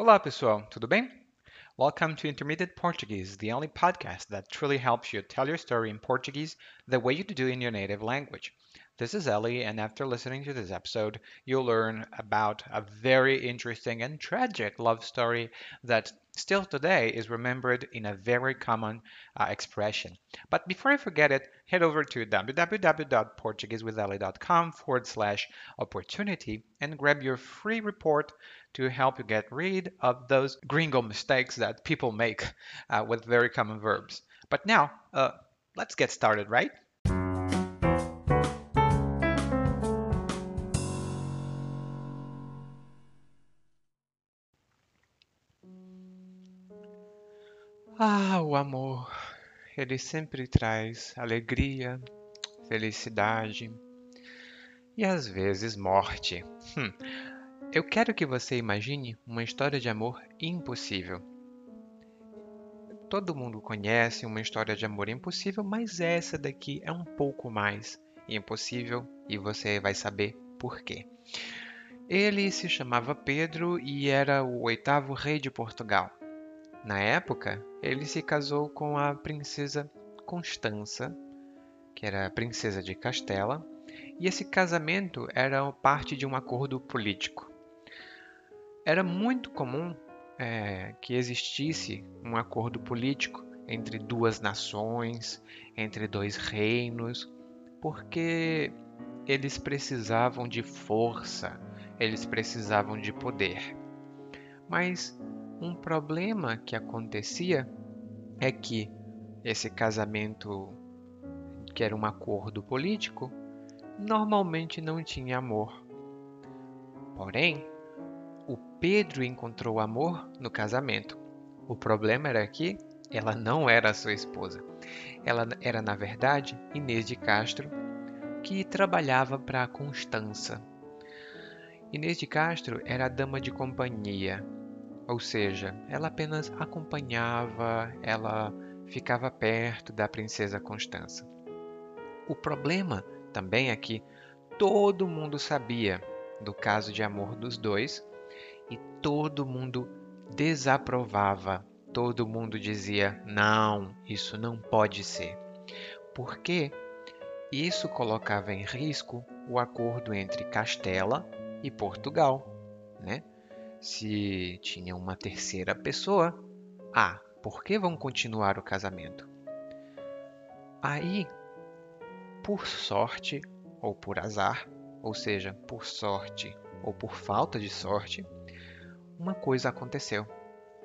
Olá, pessoal, tudo bem? Welcome to Intermediate Portuguese, the only podcast that truly helps you tell your story in Portuguese the way you do in your native language. This is Ellie, and after listening to this episode, you'll learn about a very interesting and tragic love story that still today is remembered in a very common uh, expression. But before I forget it, head over to www.portuguesewithellie.com forward slash opportunity and grab your free report to help you get rid of those gringo mistakes that people make uh, with very common verbs. But now, uh, let's get started, right? Ah, o amor. Ele sempre traz alegria, felicidade e às vezes morte. Hum. Eu quero que você imagine uma história de amor impossível. Todo mundo conhece uma história de amor impossível, mas essa daqui é um pouco mais impossível e você vai saber por quê. Ele se chamava Pedro e era o oitavo rei de Portugal. Na época, ele se casou com a princesa Constança, que era a princesa de Castela, e esse casamento era parte de um acordo político. Era muito comum é, que existisse um acordo político entre duas nações, entre dois reinos, porque eles precisavam de força, eles precisavam de poder. Mas um problema que acontecia é que esse casamento, que era um acordo político, normalmente não tinha amor. Porém, o Pedro encontrou amor no casamento. O problema era que ela não era sua esposa. Ela era, na verdade, Inês de Castro, que trabalhava para Constança. Inês de Castro era a dama de companhia ou seja, ela apenas acompanhava, ela ficava perto da princesa Constança. O problema também é que todo mundo sabia do caso de amor dos dois e todo mundo desaprovava, todo mundo dizia: não, isso não pode ser. Porque isso colocava em risco o acordo entre Castela e Portugal, né? Se tinha uma terceira pessoa, ah, por que vão continuar o casamento? Aí, por sorte ou por azar, ou seja, por sorte ou por falta de sorte, uma coisa aconteceu.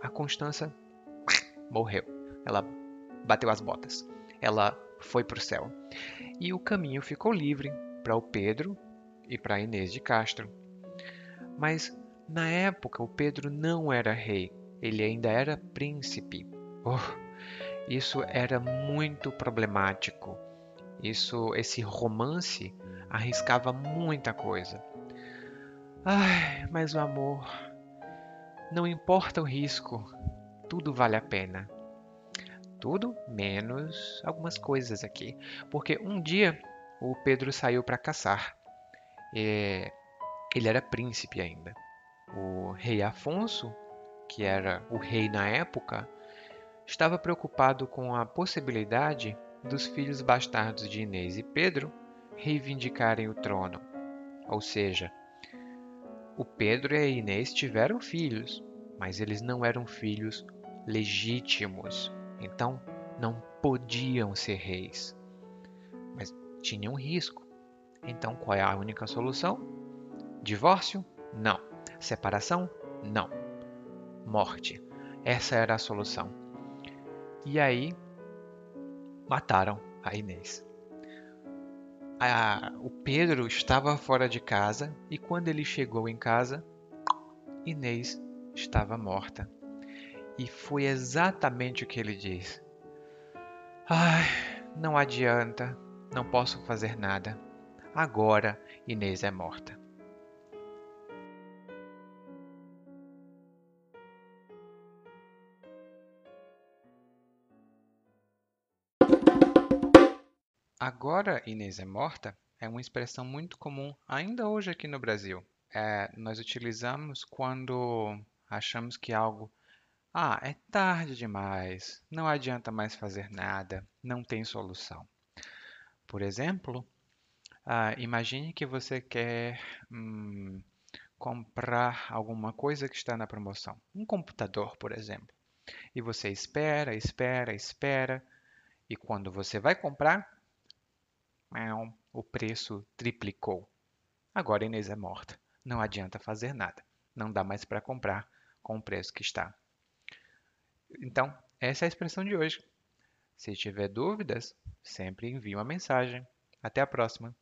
A Constança morreu. Ela bateu as botas. Ela foi para o céu. E o caminho ficou livre para o Pedro e para Inês de Castro. Mas na época, o Pedro não era rei, ele ainda era príncipe. Oh, isso era muito problemático. Isso, esse romance arriscava muita coisa. Ai, mas o amor, não importa o risco, tudo vale a pena. Tudo menos algumas coisas aqui, porque um dia o Pedro saiu para caçar. E ele era príncipe ainda. O rei Afonso, que era o rei na época, estava preocupado com a possibilidade dos filhos bastardos de Inês e Pedro reivindicarem o trono. Ou seja, o Pedro e a Inês tiveram filhos, mas eles não eram filhos legítimos, então não podiam ser reis. Mas tinham risco. Então qual é a única solução? Divórcio? Não. Separação? Não. Morte. Essa era a solução. E aí, mataram a Inês. A, o Pedro estava fora de casa e quando ele chegou em casa, Inês estava morta. E foi exatamente o que ele disse. Ai, não adianta, não posso fazer nada. Agora Inês é morta. Agora Inês é morta é uma expressão muito comum ainda hoje aqui no Brasil. É, nós utilizamos quando achamos que algo ah, é tarde demais, não adianta mais fazer nada, não tem solução. Por exemplo, ah, imagine que você quer hum, comprar alguma coisa que está na promoção, um computador, por exemplo. E você espera, espera, espera, e quando você vai comprar, o preço triplicou. Agora Inês é morta. Não adianta fazer nada. Não dá mais para comprar com o preço que está. Então, essa é a expressão de hoje. Se tiver dúvidas, sempre envie uma mensagem. Até a próxima!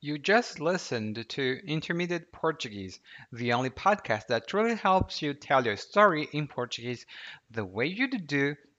You just listened to Intermediate Portuguese, the only podcast that truly helps you tell your story in Portuguese the way you do